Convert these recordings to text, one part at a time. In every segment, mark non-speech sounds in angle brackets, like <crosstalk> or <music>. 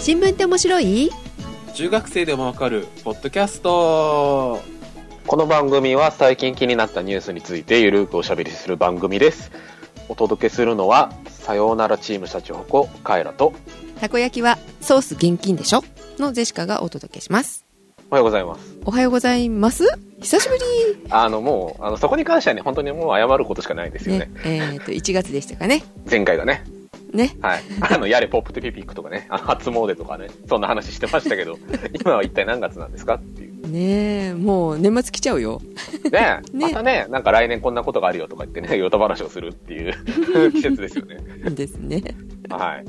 新聞って面白い？中学生でもわかるポッドキャスト。この番組は最近気になったニュースについてゆるくおしゃべりする番組です。お届けするのはさようならチームシャチホコカエラと。たこ焼きはソース現金でしょ？のジェシカがお届けします。おはようございます。おはようございます？久しぶり。あのもうあのそこに関してはね本当にもう謝ることしかないですよね。ねえっ、と1月でしたかね。前回がねねはい。<laughs> あの、やれポップテピピックとかね、あの、初詣とかね、そんな話してましたけど、<laughs> 今は一体何月なんですかっていう。ねえもう年末来ちゃうよね <laughs> ねまたね、なんか来年こんなことがあるよとか言ってね、ヨタ話をするっていう季節ですよね。ですねは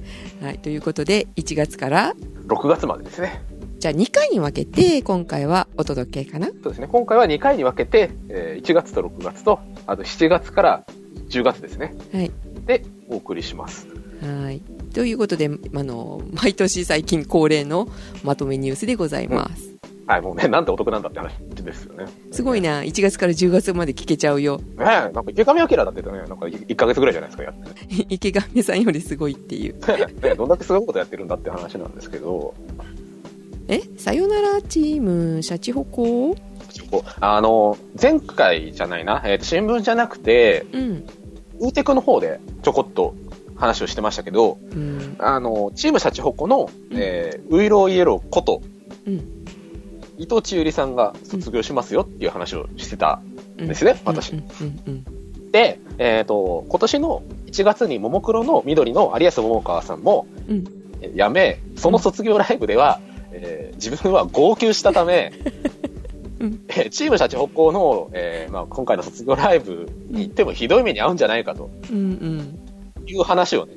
い。はいということで1月から6月までですね。じゃあ2回に分けて今回はお届けかなそうですね。今回は2回に分けて、えー1月と6月と、あと7月から10月ですね。はいで、お送りします。はい。ということであの毎年最近恒例のまとめニュースでございます、はい、もうね、なんてお得なんだって話ですよね。すごいな。1月から10月まで聞けちゃうよ。ねえ、なんか池上彰だってね、なんか1ヶ月ぐらいじゃないですか、やって。ね。<laughs> 池上さんよりすごいっていう。<laughs> ねどんだけすごいことやってるんだって話なんですけど、え？さよならチームシャチホコ。あの、前回じゃないな、えーと新聞じゃなくて、うん。ウーテクの方でちょこっと話をしてましたけど、うん。あの、チームシャチホコの、えーウイローイエローこと、うん。伊藤千百合さんが卒業しますよっていう話をしてたうんんですね、私。うん。うん。うん。で、えっ、と、今年の1月にももクロの緑の有安桃川さんも、辞め、その卒業ライブでは、えー自分は号泣したため、<laughs> うん。えーチームシャチ北高の、えーまあ、今回の卒業ライブに行ってもひどい目に遭うんじゃないかと。うんうんいう話をね、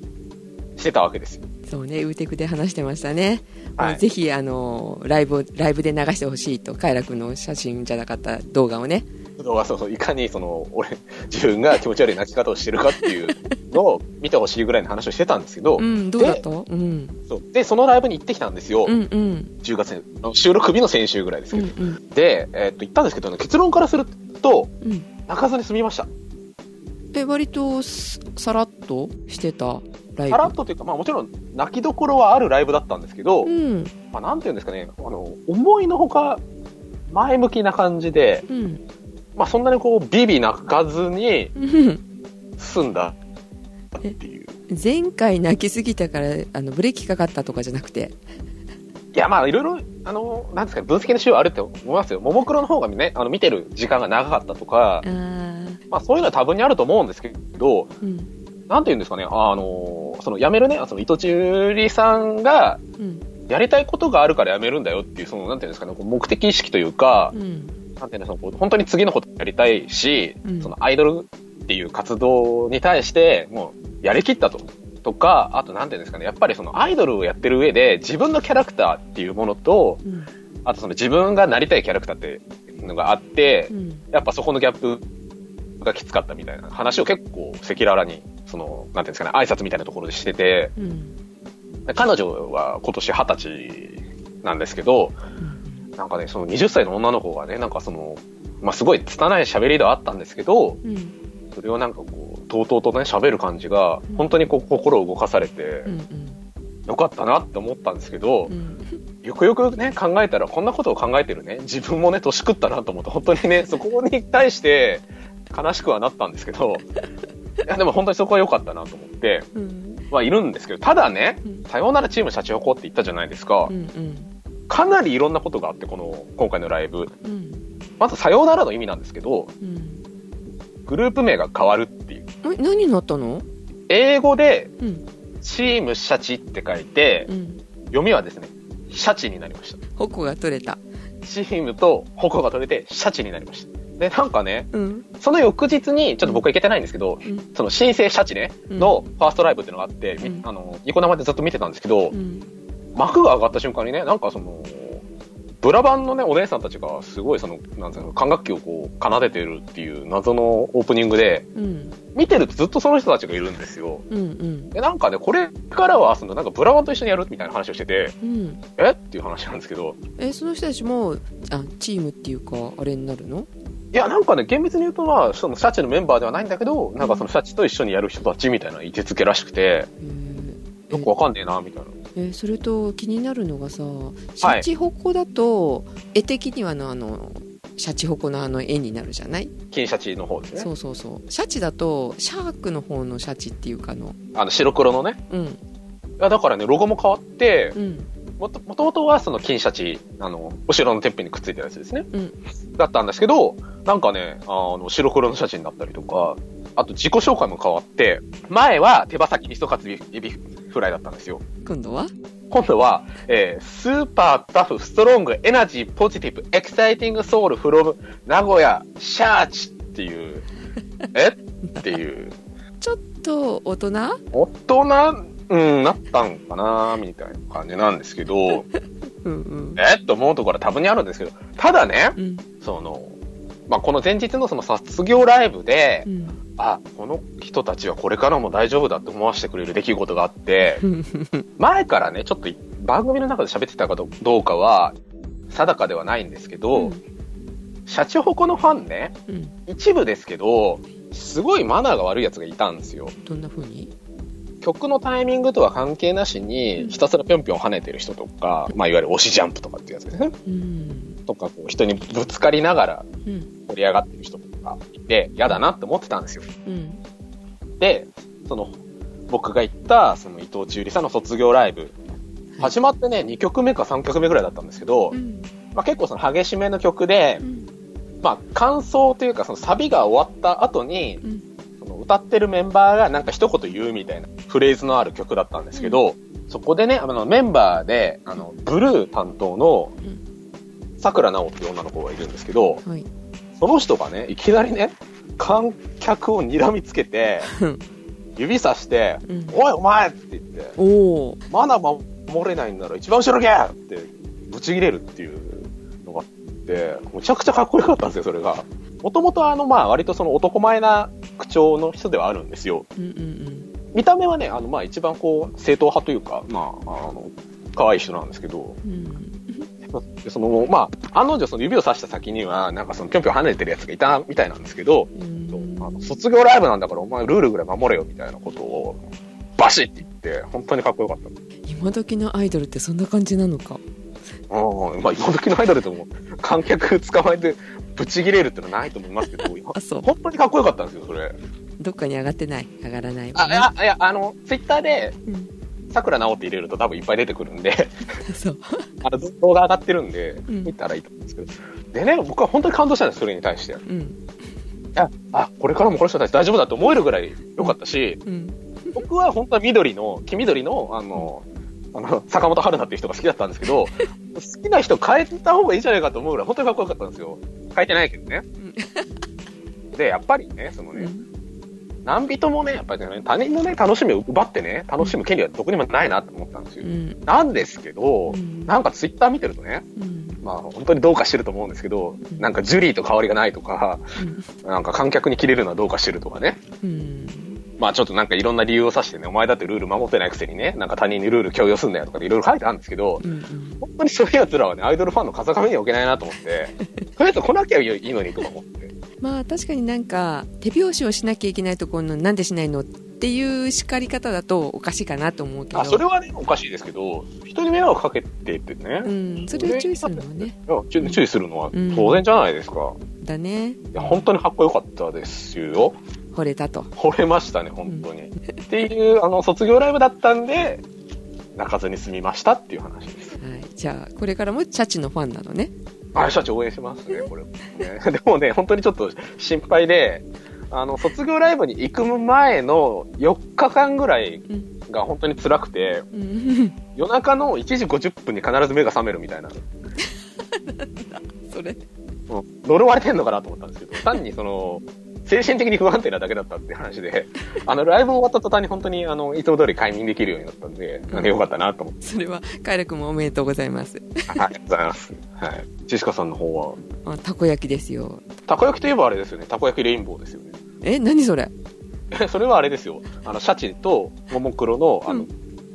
してたわけですよ。そうねウーテクで話してましたね、はい。ぜひあのライブをライブで流してほしいとカイラ君の写真じゃなかった動画をね。そうそうそういかにその、俺、自分が気持ち悪い泣き方をしてるかっていうのを <laughs> 見てほしいぐらいの話をしてたんですけど、うんどうだった？うん。そう。で、そのライブに行ってきたんですよ。うんうん。10月に、収録日の先週ぐらいですうけど。んうん。で、えーっと、言ったんですけどね、結論からすると、うん。泣かずに済みました。え割とすさらっとしてたライブ。さらっとというか、まあもちろん泣きどころはあるライブだったんですけど、うん。まあなんていうんですかね、あの、思いのほか前向きな感じで、うん。まあそんなにこう、ビビ泣かずにうん。済んだっていう。前回泣きすぎたからあのブレーキかかったとかじゃなくて？いや、まあいろいろ、あの、なんですかね、分析の仕様あるって思いますよ。ももクロの方がね、あの、見てる時間が長かったとかあ、ーまあそういうのは多分にあると思うんですけど、うん。なんていうんですかね、あの、その辞めるね、その伊藤千百合さんが、うん。やりたいことがあるから辞めるんだよっていう、その、なんていうんですかね、こう目的意識というか、うん。なんていうの、そのこう本当に次のことやりたいし、うん。そのアイドルっていう活動に対して、もう、やりきったと。とか、あとなんていうんですかね、やっぱりそのアイドルをやってる上で、自分のキャラクターっていうものと、うん。あとその自分がなりたいキャラクターっていうのがあってう、ん。やっぱそこのギャップがきつかったみたいな話を結構赤裸々に、その、なんていうんですかね、挨拶みたいなところでしてて、うん。彼女は今年二十歳なんですけど、なんかね、その20歳の女の子がね、なんかその、まあ、すごい拙い喋りではあったんですけど、うん。それをなんかこう、とうとうとね、喋る感じがうん、本当にこう、心を動かされてう、ん。よかったなって思ったんですけどう、ん。よくよくね、考えたら、こんなことを考えてるね、自分もね、年食ったなと思って、本当にね、そこに対して、悲しくはなったんですけど、いや、でも本当にそこは良かったなと思って、うんはいるんですけど、ただねうん、さようならチームシャチホコって言ったじゃないですかう。んうんかなりいろんなことがあって、この、今回のライブ。うんまず、さようならの意味なんですけど、うんグループ名が変わるっていう。え何になったの？英語で、うんチームシャチって書いてう、ん読みはですね、シャチになりました。矛が取れたチームと矛が取れて、シャチになりました。で、なんかね、うん。その翌日に、ちょっと僕は行けてないんですけど、うん。その新生シャチね、うん。のファーストライブっていうのがあって、あの、ニコ生でずっと見てたんですけど、うん。幕が上がった瞬間にね、なんかその、ブラバンのね、お姉さんたちがすごいその、なんていうの、管楽器をこう、奏でてるっていう謎のオープニングで、うん。見てるとずっとその人たちがいるんですよ。うんうん。で、なんかね、これからは、その、なんかブラバンと一緒にやるみたいな話をしてて、うん。え？っていう話なんですけど、えその人たちもあチームっていうかあれになるの？いや、なんかね、厳密に言うと、まあ、そのシャチのメンバーではないんだけど、なんかそのシャチと一緒にやる人たちみたいな位置づけらしくて、よくわかんねえな、みたいな。えーそれと気になるのがさシャチホコだと、絵的にはあのあのシャチホコのあの絵になるじゃない、金シャチの方ですね。そうそうそうシャチだとシャークの方のシャチっていうかあのあの、白黒のね。うんいや、だからね、ロゴも変わって、うんもと、もとはその金シャチ、あの、お城のてっぺんにくっついてるやつですね。うん。だったんですけど、なんかね、あの、白黒のシャチになったりとか、あと自己紹介も変わって、前は手羽先味噌カツエビフライだったんですよ。今度は？今度は、えー super tough、strong、energy、positive、exciting soul、from、名古屋、シャーチっていう、<laughs> え？っていう、<laughs> ちょっと大人？大人、うん、なったんかなみたいな感じなんですけど、うんうん。えっと思うところは多分にあるんですけど、ただね、うん。その、まあ、この前日のその卒業ライブでう、ん。あ、この人たちはこれからも大丈夫だって思わせてくれる出来事があって、前からね、ちょっと番組の中で喋ってたかどうかは、定かではないんですけど、シャチホコのファンね、うん。一部ですけど、すごいマナーが悪いやつがいたんですよ。どんな風に？曲のタイミングとは関係なしに、ひたすらぴょんぴょん跳ねてる人とか、まあ、いわゆる押しジャンプとかっていうやつですね。うん。とか、こう、人にぶつかりながらうん。盛り上がってる人とかいて、嫌だなって思ってたんですよ。うん。で、その、僕が行った、その伊藤千織さんの卒業ライブ、始まってね、2曲目か3曲目ぐらいだったんですけど、うん。まあ、結構その激しめの曲でう、ん。まあ、感想というか、そのサビが終わった後に、歌ってるメンバーがなんか一言言うみたいなフレーズのある曲だったんですけど、そこでね、あのメンバーで、あの、ブルー担当のうん、桜直っていう女の子がいるんですけど、はい。その人がね、いきなりね、観客を睨みつけてうん、指さして、うん。おいお前って言って、まだ守れないんなら一番後ろ行けってぶち切れるっていうのがあって、むちゃくちゃかっこよかったんですよ、それが。もともとあの、まあ割とその男前な口調の人ではあるんですよ。うんうん見た目はね、あの、まあ一番こう、正統派というか、まあ、あの、可愛い人なんですけど、うん。その、まあ、案の定その指を指した先には、なんかそのぴょんぴょん跳ねてるやつがいたみたいなんですけど、うん。あの卒業ライブなんだからお前ルールぐらい守れよみたいなことを、バシッて言って、本当にかっこよかった。今時のアイドルってそんな感じなのかうん、まあ今時のアイドルでも観客捕まえてブチ切れるってのはないと思いますけど、<laughs> あそう。本当にかっこよかったんですよ、それ。どっかに上がってない？上がらない？もあ、んねいや、いや、あの、ツイッターで、うん。桜直って入れると多分いっぱい出てくるんで、<laughs> そう。<laughs> あの動画上がってるんで、ん。見たらいいと思うんですけど。でね、僕は本当に感動したんです、それに対して。いうん。や、あ、これからもこの人たち大丈夫だと思えるぐらい良かったし、うん。僕は本当は緑の、黄緑の、あの、あの、坂本春菜っていう人が好きだったんですけど、好きな人変えた方がいいんじゃないかと思うぐらい、本当にかっこよかったんですよ。変えてないけどね。で、やっぱりね、そのね、うん何人もね、やっぱりね、他人のね、楽しみを奪ってね、楽しむ権利はどこにもないなと思ったんですよ。うんなんですけど、うんなんかツイッター見てるとね、うんまあ本当にどうかしてると思うんですけど、なんかジュリーと変わりがないとか、なんか観客に切れるのはどうかしてるとかね。うんまあちょっとなんかいろんな理由を指してね、お前だってルール守ってないくせにね、なんか他人にルール強要すんだよとかでいろいろ書いてあるんですけど、うんうん本当にそういう奴らはね、アイドルファンの風上には置けないなと思って、とりあえず来なきゃいいのにとか思って。まあ確かになんか手拍子をしなきゃいけないところのなんでしないのっていう叱り方だとおかしいかなと思うけどあ、それはね、おかしいですけど、人に迷惑かけてってね、うんそれを注意するのはねいや注注意するのはうん当然じゃないですか。だねいや、本当にかっこよかったですよ。惚れたと惚れましたね、本当に。っていう、あの、卒業ライブだったんで、泣かずに済みましたっていう話です。はいじゃあこれからもチャチのファンなのねあ、社長応援しますね、これもね。<laughs> でもね、本当にちょっと心配で、あの、卒業ライブに行く前の4日間ぐらいうんが本当に辛くて、うん夜中の1時50分に必ず目が覚めるみたいな。<laughs> それうん呪われてんのかなと思ったんですけど、単にその、精神的に不安定なだけだったっていう話で、<laughs> あの、ライブ終わった途端に本当に、あの、いつも通り快眠できるようになったんで、なんでよかったなと思って。それはカイラ君もおめでとうございますありがとうございます。はい。ジェシカさんの方は、あたこ焼きですよたこ焼きといえばあれですよね。たこ焼きレインボーですよね。え何それ？えそれはあれですよ。あの、シャチとももクロの、あの、うん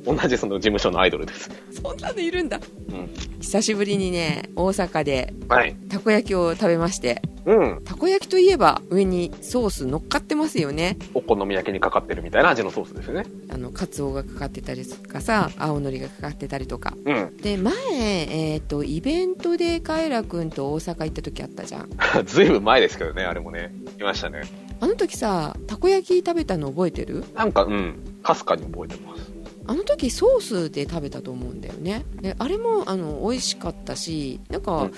同じその事務所のアイドルです。そんなのいるんだうん。久しぶりにね大阪ではい。たこ焼きを食べましてうん。たこ焼きといえば上にソース乗っかってますよねお好み焼きにかかってるみたいな味のソースですよね。あのカツオがかかってたりとかさ青のりがかかってたりとかうん。で前、えー、とイベントでカエラくんと大阪行った時あったじゃん <laughs> ずいぶん前ですけどね、あれもね。いましたね。あの時さたこ焼き食べたの覚えてる？なんか、うん。かすかに覚えてます。あの時ソースで食べたと思うんだよねであれもあの美味しかったしなんか、うん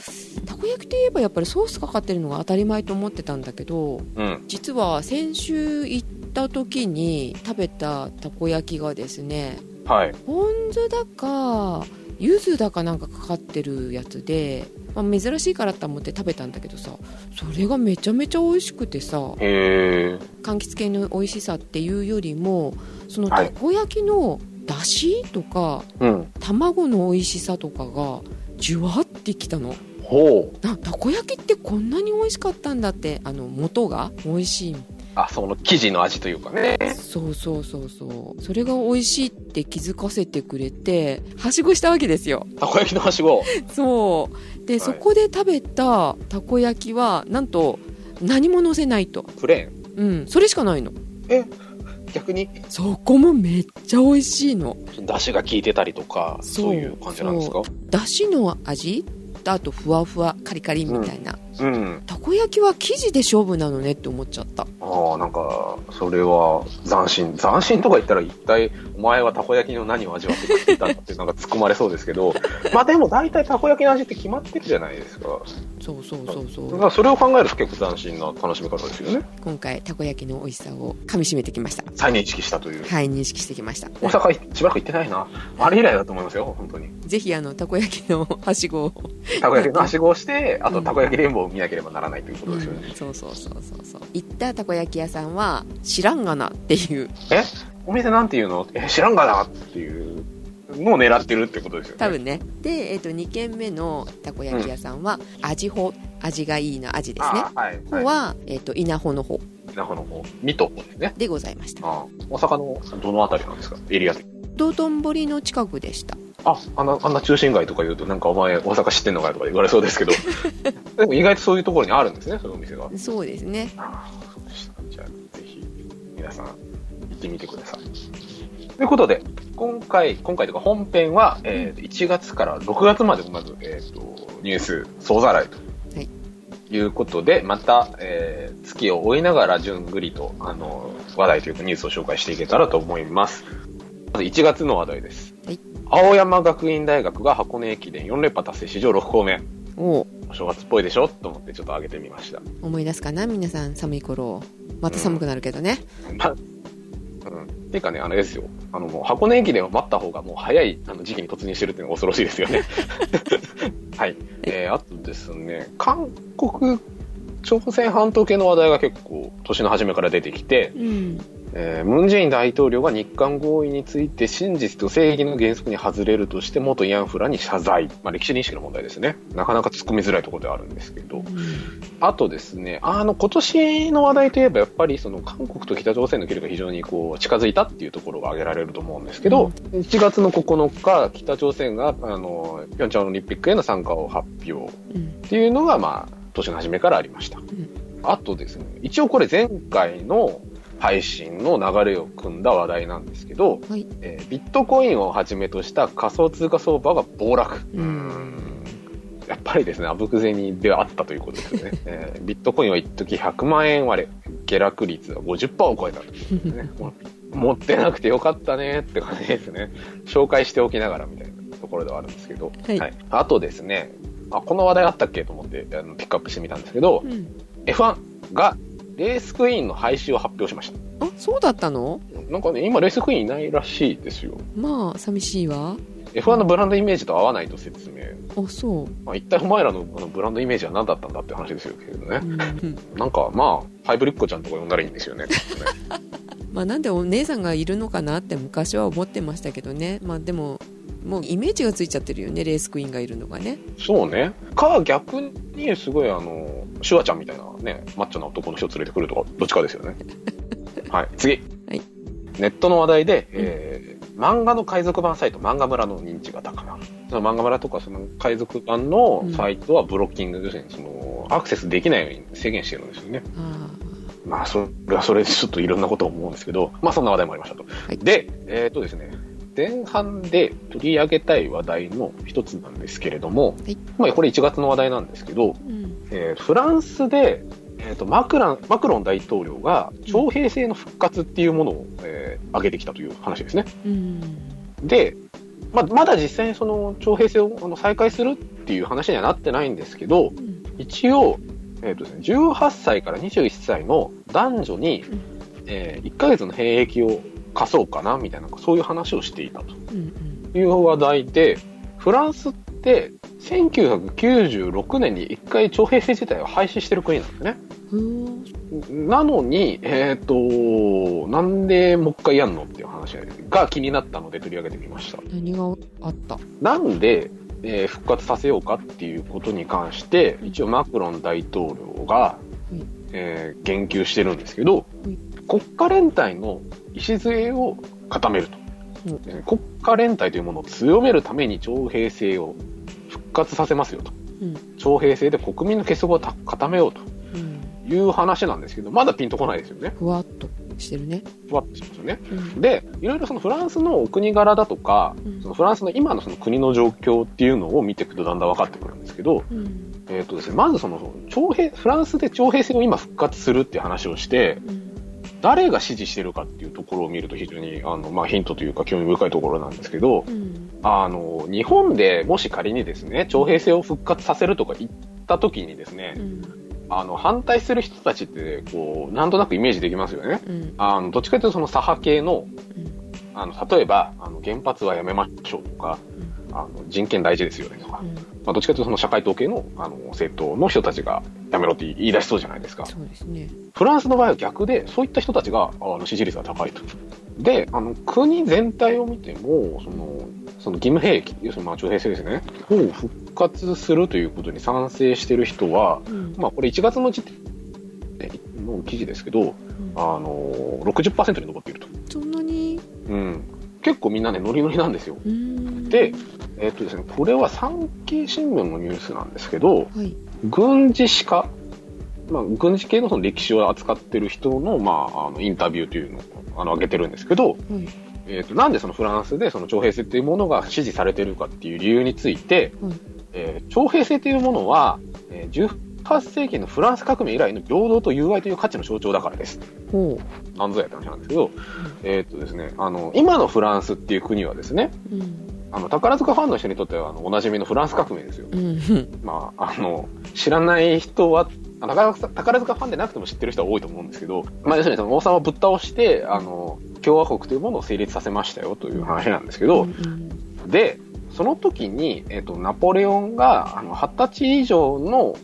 たこ焼きといえばやっぱりソースかかってるのが当たり前と思ってたんだけどうん。実は先週行った時に食べたたこ焼きがですねはい。ポン酢だか柚子だかなんかかかってるやつで、まあ、珍しいからと思って食べたんだけどさそれがめちゃめちゃ美味しくてさ。柑橘系の美味しさっていうよりもそのはいたこ焼きのだしとかうん。卵の美味しさとかがじゅわってきたのほう。なたこ焼きってこんなに美味しかったんだってあの元が美味しいあ、その生地の味というかね。そうそうそうそうそれが美味しいって気づかせてくれてはしごしたわけですよたこ焼きのはしご。そうで、いそこで食べたたこ焼きはなんと何も乗せないとプレーン。うんそれしかないのえ、逆に、そこもめっちゃ美味しいの。出汁が効いてたりとか、そう。いう感じなんですか？だしの味？とあとふわふわカリカリみたいな、うん。たこ焼きは生地で勝負なのねって思っちゃったああ、なんか、それは斬新。斬新とか言ったら一体、お前はたこ焼きの何を味わってたんだってなんか突っ込まれそうですけど、<laughs> まあでも大体たこ焼きの味って決まってるじゃないですか。そうそうそうそうだからそれを考えると結構斬新な楽しみ方ですよね。今回たこ焼きの美味しさをかみしめてきました再認識したという。はい認識してきました大阪しばらく行ってないな。あれ以来だと思いますよ、本当に。ぜひあのたこ焼きのはしごを、たこ焼きのはしごをして、あとたこ焼き連合を見なければならないということですよね。うんそうそうそうそうそう。行ったたこ焼き屋さんは知らんがなっていう。え？お店なんていうの？え、知らんがなっていうのを狙ってるってことですよね。多分ね。で、えっと2軒目のたこ焼き屋さんは味穂味がいいの味ですね。あーはい。方は、えっと稲穂の方。稲穂の方、水戸ですね。でございました。あー。大阪のどのあたりなんですか？エリア。道頓堀の近くでしたあ、あんな、あんな中心街とか言うと、なんかお前大阪知ってんのかよとか言われそうですけど、<laughs> でも意外とそういうところにあるんですね、そういうお店が。そうですねああ、そうでした。じゃあ、ぜひ、皆さん、行ってみてください。ということで、今回、今回というか本編は、えー、1月から6月まで、まず、えっ、と、ニュース総ざらいと。はいいうことで、また、えー、月を追いながら、じゅんぐりと、あの、話題というかニュースを紹介していけたらと思います。まず1月の話題です。はい青山学院大学が箱根駅伝4連覇達成史上6校目。おお正月っぽいでしょ？と思ってちょっと上げてみました。思い出すかな？皆さん寒い頃また寒くなるけどね、まあ、うん。っていうかね、あれですよ。あの、もう箱根駅伝を待った方がもう早いあの時期に突入してるっていうのが恐ろしいですよね。<laughs> はい。えー、あとですね、韓国、朝鮮半島系の話題が結構年の初めから出てきて、うんえームン・ジェイン大統領が日韓合意について真実と正義の原則に外れるとして元慰安婦らに謝罪。まあ歴史認識の問題ですね。なかなか突っ込みづらいところではあるんですけど。あとですね、あの、今年の話題といえば、やっぱりその韓国と北朝鮮の距離が非常にこう近づいたっていうところが挙げられると思うんですけど、1月の9日、北朝鮮が、あの、ピョンチャンオリンピックへの参加を発表うんっていうのが、まあ、年の初めからありました。あとですね、一応これ前回の配信の流れを組んだ話題なんですけど、はいえービットコインをはじめとした仮想通貨相場が暴落。うんやっぱりですね、あぶく銭ではあったということですよね。<laughs> えービットコインは一時100万円割れ、下落率は50%を超えたということですね。<laughs> 持ってなくてよかったねって感じですね。紹介しておきながらみたいなところではあるんですけど。はいあとですね、あ、この話題あったっけと思ってあのピックアップしてみたんですけど、うん F1 がレースクイーンの廃止を発表しました。あそうだったの？なんかね、今レースクイーンいないらしいですよ。まあ寂しいわ F1 のブランドイメージと合わないと説明。あそう、まあ、一体お前らのあのブランドイメージは何だったんだって話ですよけどねう。んなんかまあ、ハイブリッドちゃんとか呼んだらいいんですよね <laughs> まあなんでお姉さんがいるのかなって昔は思ってましたけどねまあでももうイメージがついちゃってるよねレースクイーンがいるのがねそうね。か、逆にすごいあの、シュワちゃんみたいなね、マッチョな男の人連れてくるとか、どっちかですよね。<laughs> はい、次。はいネットの話題で、えー漫画の海賊版サイト、漫画村の認知が高まる。その漫画村とかその海賊版のサイトはブロッキング、要するにその、アクセスできないように制限してるんですよね。あまあ、それはそれでちょっといろんなことを思うんですけど、まあ、そんな話題もありましたと。はいで、えっ、とですね、前半で取り上げたい話題の一つなんですけれども、はい。まあ、これ1月の話題なんですけど、うん。えーフランスで、えー、とマクランマクロン大統領が徴兵制の復活っていうものを、えー挙げてきたという話ですね。うん。で、まあ、まだ実際にその徴兵制をあの再開するっていう話にはなってないんですけど、うん。一応、えーとですね、18歳から21歳の男女に、うん。え1ヶ月の兵役を課そうかなみたいな、そういう話をしていたと。うんいう話題で、フランスって1996年に1回徴兵制自体を廃止してる国なんですね。うんなのに、えっ、と、なんでもう一回やんのっていう話が気になったので取り上げてみました。何があった？なんで、えー復活させようかっていうことに関して、一応マクロン大統領が、いえー言及してるんですけどい、国家連帯の礎を固めると。うん。えー国家連帯というものを強めるために徴兵制を復活させますよと。うん。徴兵制で国民の結束をた固めようと。うん。いう話なんですけど、まだピンとこないですよね。ふわっとしてるね。ふわっとしますよね。うん。で、いろいろそのフランスのお国柄だとか、うん。そのフランスの今のその国の状況っていうのを見ていくとだんだん分かってくるんですけど、うん。えっ、とですね、まずその徴兵、フランスで徴兵制を今復活するっていう話をして、うん誰が支持してるかっていうところを見ると非常にあの、まあ、ヒントというか興味深いところなんですけど、うん。あの、日本でもし仮にですね、徴兵制を復活させるとか言った時にですね、うん。あの、反対する人たちって、こう、なんとなくイメージできますよね。うん。あの、どっちかというとその左派系の、うん。あの、例えば、あの、原発はやめましょうとか、あの、人権大事ですよねとか、うんまあ、どっちかというとその社会統計の、あの、政党の人たちがやめろって言い出しそうじゃないですか。そうですねフランスの場合は逆で、そういった人たちが、あの、支持率が高いと。で、あの、国全体を見ても、その、その義務兵役、要するにまあ徴兵制ですね、を復活するということに賛成してる人は、うんまあ、これ1月の時点の記事ですけど、うんあの、60%に上っていると。そんなに？うん。結構みんなね、ノリノリなんですよ。うんで、えっとですね、これは産経新聞のニュースなんですけど、はい。軍事史家、まあ、軍事系のその歴史を扱ってる人の、まあ、あのインタビューというのをあの上げてるんですけど、はい。えっとなんでそのフランスでその徴兵制というものが支持されているかっていう理由について、はい。えー徴兵制というものは、えー18世紀のフランス革命以来の平等と友愛という価値の象徴だからです。ほなんぞやって話なんですけど、えっとですね、あの、今のフランスっていう国はですね、ううんあの、宝塚ファンの人にとっては、あの、おなじみのフランス革命ですよ。うん。まあ、あの、知らない人は、あ宝塚宝塚ファンでなくても知ってる人は多いと思うんですけど、まあ、要するにその王様をぶっ倒して、あの、共和国というものを成立させましたよという話なんですけど、うんで、その時に、えっ、と、ナポレオンが、あの、20歳以上の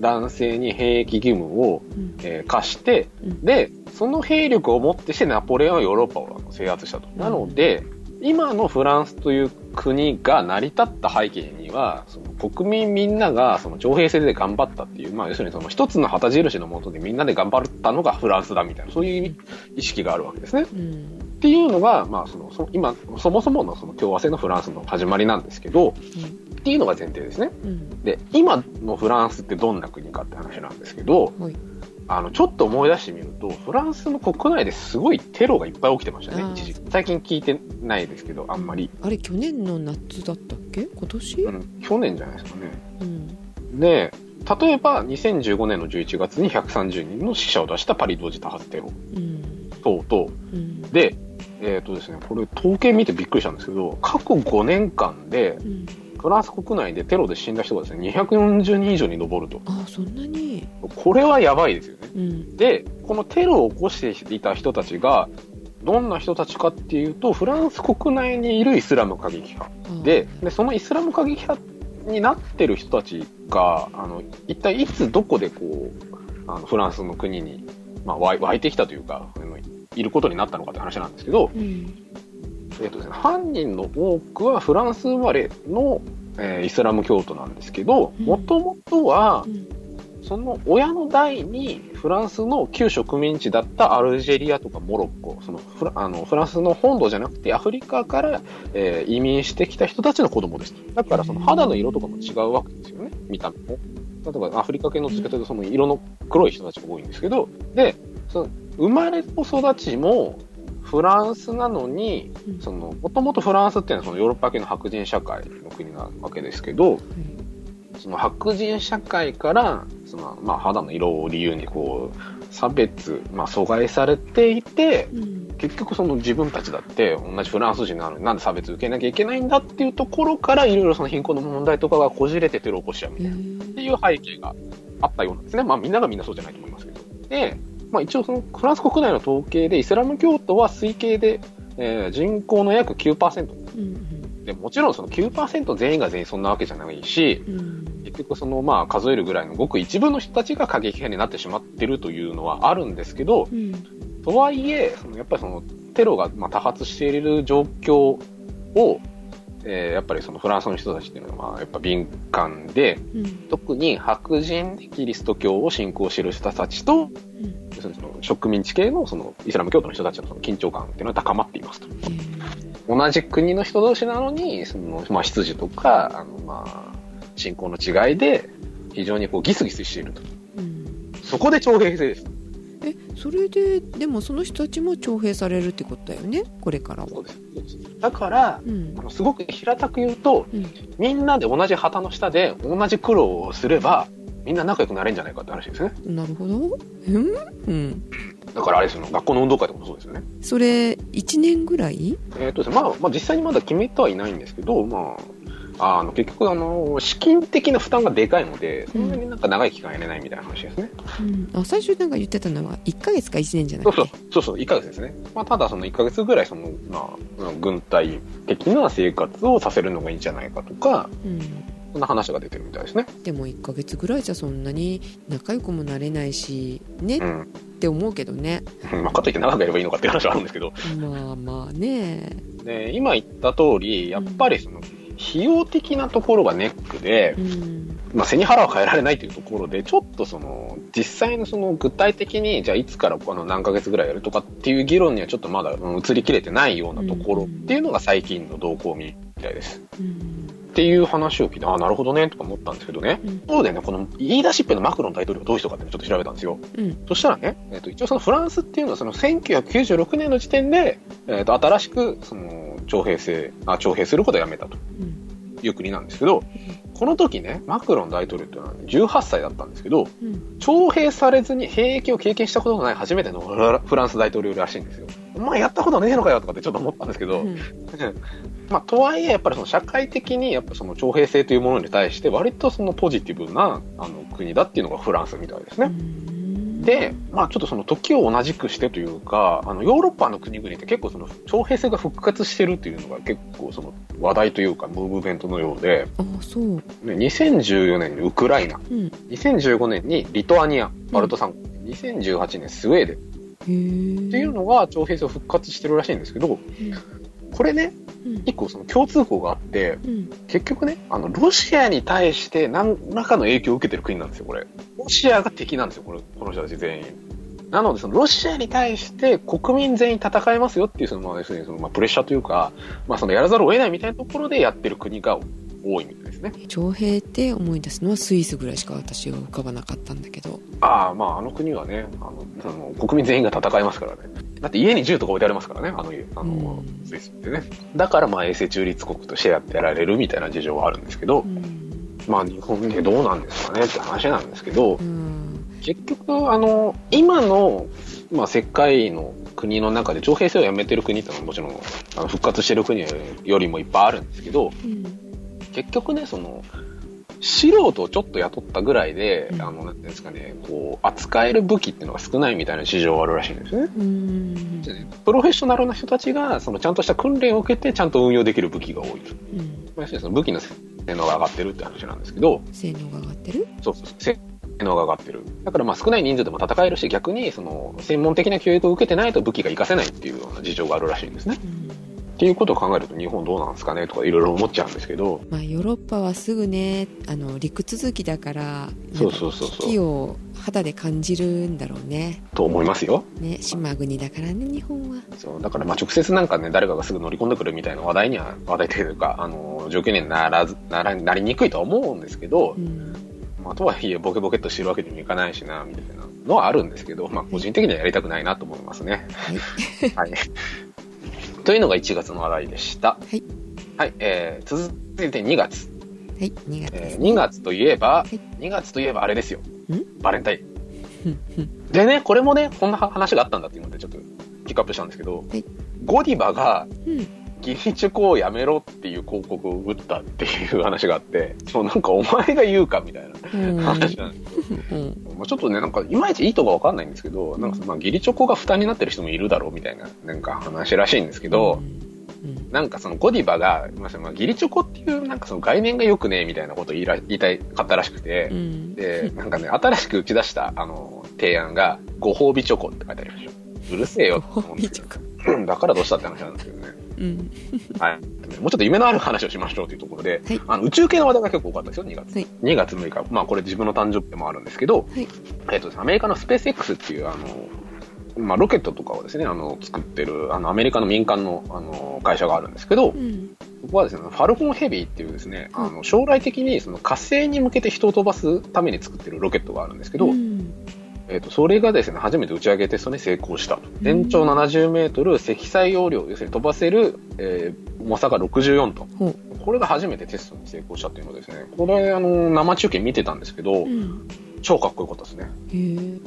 男性に兵役義務を、うん。えー課して、うん。で、その兵力をもってしてナポレオンはヨーロッパを制圧したと。なので、今のフランスという国が成り立った背景には、その国民みんながその徴兵制で頑張ったっていう、まあ要するにその一つの旗印のもとでみんなで頑張ったのがフランスだみたいな、そういう意識があるわけですね。うんっていうのが、まあその、そ今、そもそものその共和制のフランスの始まりなんですけど、っていうのが前提ですね。うんで、今のフランスってどんな国かって話なんですけど、はいあの、ちょっと思い出してみると、フランスの国内ですごいテロがいっぱい起きてましたね一時期。最近聞いてないですけど、あんまり。あれ去年の夏だったっけ？今年？うん、去年じゃないですかね。うん。で、例えば2015年の11月に130人の死者を出したパリ同時多発テロ。うん。等々。うん。で、えっ、とですね、これ統計見てびっくりしたんですけど、過去5年間でうんフランス国内でテロで死んだ人がですね、240人以上に上ると。あそんなに？これはやばいですよね。うんで、このテロを起こしていた人たちが、どんな人たちかっていうと、フランス国内にいるイスラム過激派。あで、でそのイスラム過激派になってる人たちが、あの、一体いつどこでこう、あの、フランスの国に、まあ、湧いてきたというか、いることになったのかって話なんですけど、うんえっとですね、犯人の多くはフランス生まれの、えーイスラム教徒なんですけど、うんもともとはう、んその親の代にフランスの旧植民地だったアルジェリアとかモロッコ、そのフラあのフランスの本土じゃなくてアフリカから、えー移民してきた人たちの子供です。だからその肌の色とかも違うわけですよね、見た目も。例えばアフリカ系のどっちかというとその色の黒い人たちが多いんですけど、で、その生まれと育ちもフランスなのに、もともとフランスっていうのはそのヨーロッパ系の白人社会の国なわけですけど、その白人社会から、その、まあ、肌の色を理由にこう、差別、まあ、阻害されていて、うん結局その自分たちだって同じフランス人なのになんで差別受けなきゃいけないんだっていうところからいろいろその貧困の問題とかがこじれてテロを起こしちゃうみたいな。っていう背景があったようなんですね。まあみんながみんなそうじゃないと思いますけど。で、まあ一応そのフランス国内の統計でイスラム教徒は推計で、えー人口の約9%。うんで、もちろんその9%全員が全員そんなわけじゃないし、うん。結局そのまあ数えるぐらいのごく一部の人たちが過激派になってしまってるというのはあるんですけど、うん。とはいえ、そのやっぱりそのテロがまあ多発している状況を、えーやっぱりそのフランスの人たちっていうのはまあやっぱ敏感で、うん特に白人でキリスト教を信仰している人たちと、要するにその植民地系のそのイスラム教徒の人たちのその緊張感っていうのは高まっていますと。同じ国の人同士なのに、その、まあ、とか、あの、まあ、信仰の違いで、非常にこうギスギスしていると。うんそこで徴兵制です。えそれででもその人たちも徴兵されるってことだよね？これからは。だから、うん。すごく平たく言うと、うん。みんなで同じ旗の下で同じ苦労をすれば、みんな仲良くなれるんじゃないかって話ですね。なるほど。うん。うん。だからあれですよ、学校の運動会とかもそうですよね。それ1年ぐらい？えっ、とですね、まあ、まあ実際にまだ決めてはいないんですけど、まあ、あの、結局あの、資金的な負担がでかいので、そんなになんか長い期間やれないみたいな話ですね。うん。あ最初なんか言ってたのは1ヶ月か1年じゃなくて？そうそう、そうそう、1ヶ月ですね。まあ、ただその1ヶ月ぐらい、その、まあ、軍隊的な生活をさせるのがいいんじゃないかとか、うん。そんな話が出てるみたいですね。でも1ヶ月ぐらいじゃそんなに仲良くもなれないしね？っうん。て思うけどね。まあ、かといって長くやればいいのかっていう話はあるんですけど、まあまあね。で、今言った通り、やっぱりその、費用的なところがネックでう、んまあ、背に腹は変えられないというところで、ちょっとその、実際のその具体的に、じゃあいつからこの何ヶ月ぐらいやるとかっていう議論にはちょっとまだうん移りきれてないようなところっていうのが最近の動向みたいです。うんっていう話を聞いて、ああ、なるほどね、とか思ったんですけどね。うんそうでね、この言い出しっぺのマクロン大統領がどういう人かってちょっと調べたんですよ。うんそしたらね、えっ、と、一応そのフランスっていうのはその1996年の時点で、えっ、と、新しく、その、徴兵制、あ、徴兵することをやめたと。うん。いう国なんですけど、この時ね、マクロン大統領っていうのは18歳だったんですけど、うん。徴兵されずに兵役を経験したことのない初めてのフランス大統領らしいんですよ。お前やったことねえのかよとかってちょっと思ったんですけど、うん。<laughs> まあ、とはいえ、やっぱりその社会的に、やっぱその徴兵制というものに対して、割とそのポジティブな、あの、国だっていうのがフランスみたいですね。で、まあちょっとその時を同じくしてというか、あの、ヨーロッパの国々って結構その徴兵制が復活してるっていうのが結構その話題というか、ムーブメントのようで、あそう。ね2014年にウクライナ、うん。2015年にリトアニア、バルト三国、2018年スウェーデン。っていうのが徴兵制を復活してるらしいんですけど、これね、うん一個その共通項があって、うん結局ね、あの、ロシアに対して何らかの影響を受けてる国なんですよ、これ。ロシアが敵なんですよ、これ、この人たち全員。なので、その、ロシアに対して国民全員戦えますよっていう、その、まあ、要するに、その、まあ、プレッシャーというか、まあ、その、やらざるを得ないみたいなところでやってる国が多いみたいですね。徴兵って思い出すのはスイスぐらいしか私は浮かばなかったんだけどああ、まあ、あの国はね、あの、その、国民全員が戦えますからね。だって家に銃とか置いてありますからね、あの家、あのうん、スイスってね。だから、まあ、衛星中立国としてやってやられるみたいな事情はあるんですけど、うん、まあ、日本でどうなんですかねって話なんですけど、うん、結局、あの、今の、まあ、世界の国の中で徴兵制をやめてる国ってのはもちろん、あの復活してる国よりもいっぱいあるんですけど、うん結局ね、その、素人をちょっと雇ったぐらいで、うんあの、なんていうんですかね、こう、扱える武器っていうのが少ないみたいな事情があるらしいんですね。うんプロフェッショナルな人たちが、その、ちゃんとした訓練を受けて、ちゃんと運用できる武器が多いと。うんまあ要するにその武器の性能が上がってるって話なんですけど、性能が上がってる？そうそうそう。性能が上がってる。だからまあ少ない人数でも戦えるし、逆にその専門的な教育を受けてないと武器が活かせないっていうような事情があるらしいんですね。うんっていうことを考えると日本どうなんですかねとかいろいろ思っちゃうんですけど、まあヨーロッパはすぐねあの陸続きだからそうそうそうそう危機を肌で感じるんだろうねと思いますよ。ね島国だからね日本はそう、だからまあ直接なんかね、誰かがすぐ乗り込んでくるみたいな話題には、話題というか、あの、状況にはならず、なら、なりにくいとは思うんですけどう、んまあとはいえボケボケっとしてるわけにもいかないしな、みたいな。のはあるんですけど、まあ、個人的にはやりたくないなと思いますね。はい。はい。<laughs> というのが1月の話題でした。はい。はい、えー、続いて2月。はい。2月です、えー、2月といえば、い2月といえばあれですよ。ん？バレンタイン。<laughs> でね、これもね、こんな話があったんだっていうので、ちょっとピックアップしたんですけど、はいゴディバがうん。ギリチョコをやめろっていう広告を打ったっていう話があって、そうなんかお前が言うかみたいなうん。話なんですけど、うん。まあ、ちょっとね、なんかいまいちいいとこわかんないんですけど、なんかまあギリチョコが負担になってる人もいるだろうみたいな、なんか話らしいんですけど、うん。なんかそのゴディバが、まあ、ギリチョコっていうなんかその概念が良くねえみたいなことを言いら言いたいかったらしくてう、ん。で、なんかね、新しく打ち出した、あの、提案が、ご褒美チョコって書いてありました。うるせえよって思うんですけどうんだからどうしたって話なんですけ。うん。はい。もうちょっと夢のある話をしましょうというところで、はいあの宇宙系の話題が結構多かったですよ、2月。はい2月6日。まあこれ自分の誕生日でもあるんですけど、はい。えっとね、アメリカのスペース X っていう、あの、まあロケットとかをですね、あの、作ってる、あの、アメリカの民間の、あの、会社があるんですけど、うん。ここはですね、ファルコンヘビーっていうですね、あの、将来的にその火星に向けて人を飛ばすために作ってるロケットがあるんですけど、うん。えっ、と、それがですね、初めて打ち上げテストに成功したと。全長70メートル、積載容量、要するに飛ばせる、えー重さが64トン。これが初めてテストに成功したっていうのですね、これ、あの、生中継見てたんですけど、うん。超かっこよかったですね。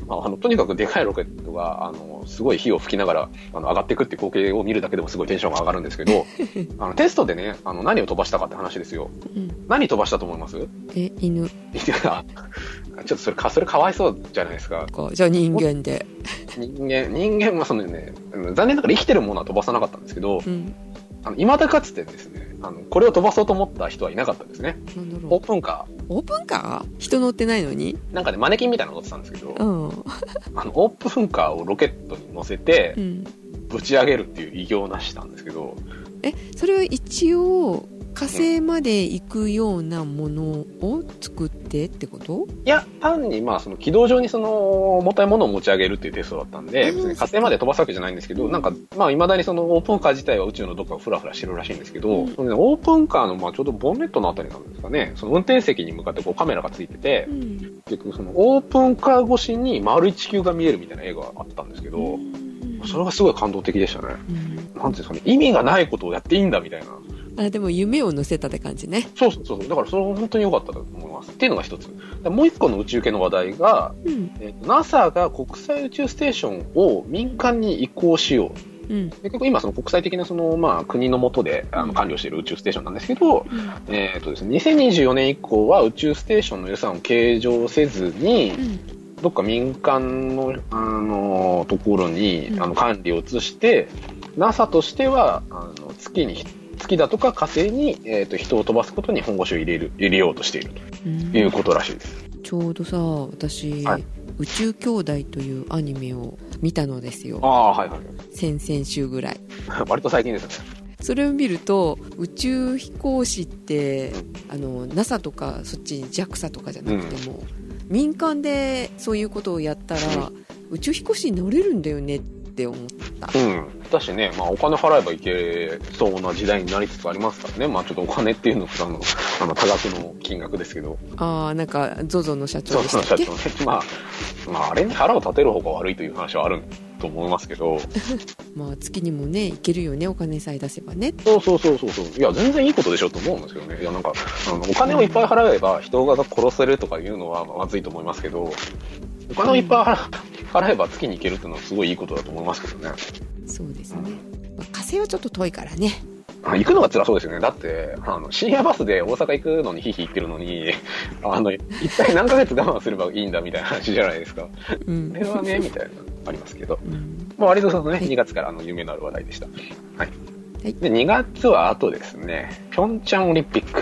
あ、あの、とにかくでかいロケットが、あの、すごい火を吹きながら、あの、上がっていくって光景を見るだけでもすごいテンションが上がるんですけど、あの、テストでね、あの、何を飛ばしたかって話ですよ。うん。何飛ばしたと思います？え、犬いやちょっとそれか、それかわいそうじゃないですか。か。じゃあ人間で。人間、人間はそのね、うん残念ながら生きてるものは飛ばさなかったんですけど、うん。あの、未だかつてですね、あの、これを飛ばそうと思った人はいなかったですね。オープンカオープンカー？人乗ってないのに？ー。なんかね、マネキンみたいなの乗ってたんですけど、うん。あの、オープンカーをロケットに乗せてう、ん。ぶち上げるっていう偉業を成したんですけど、え、それは一応、火星まで行くようなものを作ってってこと？いや、単にまあ、その軌道上にその、重たいものを持ち上げるっていうテストだったんで、うん。別に火星まで飛ばすわけじゃないんですけど、なんか、まあ、未だにそのオープンカー自体は宇宙のどっかをフラフラしてるらしいんですけど、うん。そのね、オープンカーのまあ、ちょうどボンネットのあたりなんですかね、その運転席に向かってこうカメラがついててう、ん。結局そのオープンカー越しに丸い地球が見えるみたいな映画があったんですけど、それがすごい感動的でしたね。うん。なんていうんですかね、意味がないことをやっていいんだみたいな。あ、でも夢を乗せたって感じね。そうそうそう。だからそれは本当に良かったと思います。っていうのが一つ。でもう一個の宇宙系の話題が、うん。えーと NASA が国際宇宙ステーションを民間に移行しよう。うん。で結局今その国際的なその、まあ、国の下であの管理をしている宇宙ステーションなんですけど、えっ、とですね、2024年以降は宇宙ステーションの予算を計上せずに、うん。どっか民間の、あのところに、うんあの管理を移して、NASA としてはあの月に月だとか火星に、えー、と人を飛ばすことに本腰を入れる入れようとしているうんということらしいです。ちょうどさ、私、はい宇宙兄弟というアニメを見たのですよ。ああ、はいはい。先々週ぐらい。<laughs> 割と最近ですね。それを見ると宇宙飛行士ってあの NASA とかそっち JAXA とかじゃなくても、民間でそういうことをやったら、宇宙飛行士に乗れるんだよねって思ったうん。だしね、まあお金払えばいけそうな時代になりつつありますからね。まあちょっとお金っていうのはあの、あの多額の金額ですけど。ああなんか ZOZO の社長でしたっけ？そう社長ね。まあ、まああれに腹を立てる方が悪いという話はあると思いますけど。<laughs> まあ月にもね行けるよねお金さえ出せばねそうそうそうそうそう。いや、全然いいことでしょと思うんですけどね。いや、なんか、あの、お金をいっぱい払えば人が殺せるとかいうのはまずいと思いますけど、お金をいっぱい払払えば月に行けるっていうのはすごいいいことだと思いますけどね。そうですね、まあ、火星はちょっと遠いからねあ行くのが辛そうですよね。だって、あの、深夜バスで大阪行くのにヒーヒー行ってるのに、<laughs> あの、一体何ヶ月我慢すればいいんだみたいな話じゃないですか。うんそれはね、みたいなのありますけど。うんまあ、割とそのね、はい2月からあの夢のある話題でした。はい。はいで、2月はあとですね、ピョンチャンオリンピック。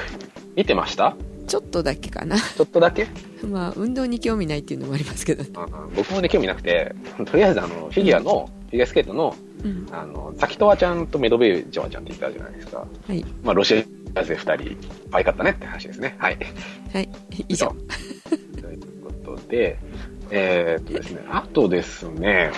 見てました？ちょっとだけかな。ちょっとだけ？<laughs> まあ運動に興味ないっていうのもありますけど。あ僕もね、興味なくて、とりあえずあの、フィギュアの、フィギュアスケートの、うん。あの、ザキトワちゃんとメドベージョワちゃんって言ったじゃないですか。はい。まあ、ロシア勢2人、可愛かったねって話ですね。はい。はい。<laughs> 以上。ということで、えーっとですね、あとですね、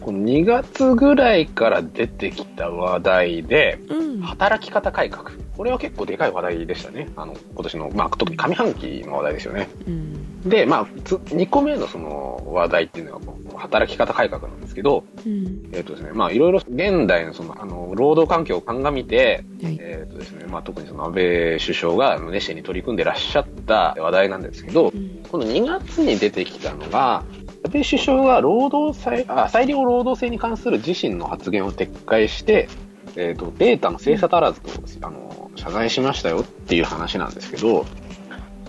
この2月ぐらいから出てきた話題で、うん。働き方改革。これは結構でかい話題でしたね。あの、今年の、まあ、特に上半期の話題ですよね。うんで、まあ、つ2個目のその話題っていうのは、こう働き方改革なんですけど、うんえっ、とですね、まあ、いろいろ現代のその、あの、労働環境を鑑みて、はいえっ、とですね、まあ、特にその安倍首相が熱心に取り組んでらっしゃった話題なんですけど、うんこの2月に出てきたのが、安倍首相が労働裁あ裁量労働制に関する自身の発言を撤回して、えっ、と、データの精査足らずと、あの、謝罪しましたよっていう話なんですけど、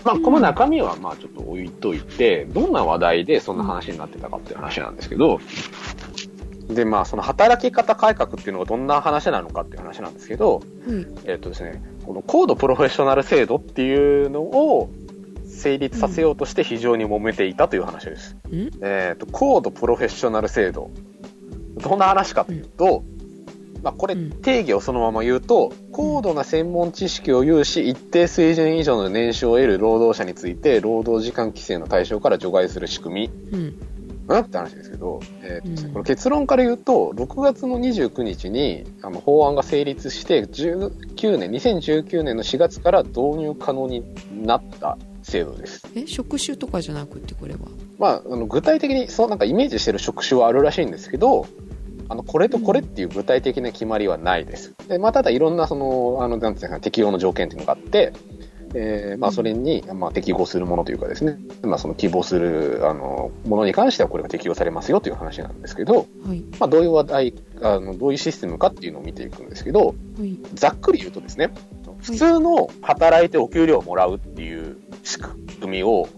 まあ、この中身はまあちょっと置いといて、どんな話題でそんな話になってたかっていう話なんですけど、で、まあ、その働き方改革っていうのがどんな話なのかっていう話なんですけど、はいえっ、とですね、この高度プロフェッショナル制度っていうのを成立させようとして非常に揉めていたという話です。うんえっ、と、高度プロフェッショナル制度。どんな話かというと、まあ、これうん定義をそのまま言うと、高度な専門知識を有し、一定水準以上の年収を得る労働者について、労働時間規制の対象から除外する仕組み。うんうんって話ですけど、えーうんこの結論から言うと、6月の29日にあの法案が成立して、19年、2019年の4月から導入可能になった制度です。え職種とかじゃなくてこれは？まあ、あの具体的にそうなんかイメージしてる職種はあるらしいんですけど、あのこれとこれっていう具体的な決まりはないです。でまあ、ただいろんなその、あのなんていうかな適用の条件っていうのがあって、えーまあ、それに、まあ、適合するものというかですね、まあ、その希望するあのものに関してはこれが適用されますよという話なんですけど、はい。まあ、どういう話題あのどういうシステムかっていうのを見ていくんですけどはい。ざっくり言うとですね普通の働いてお給料をもらうっていう仕組みを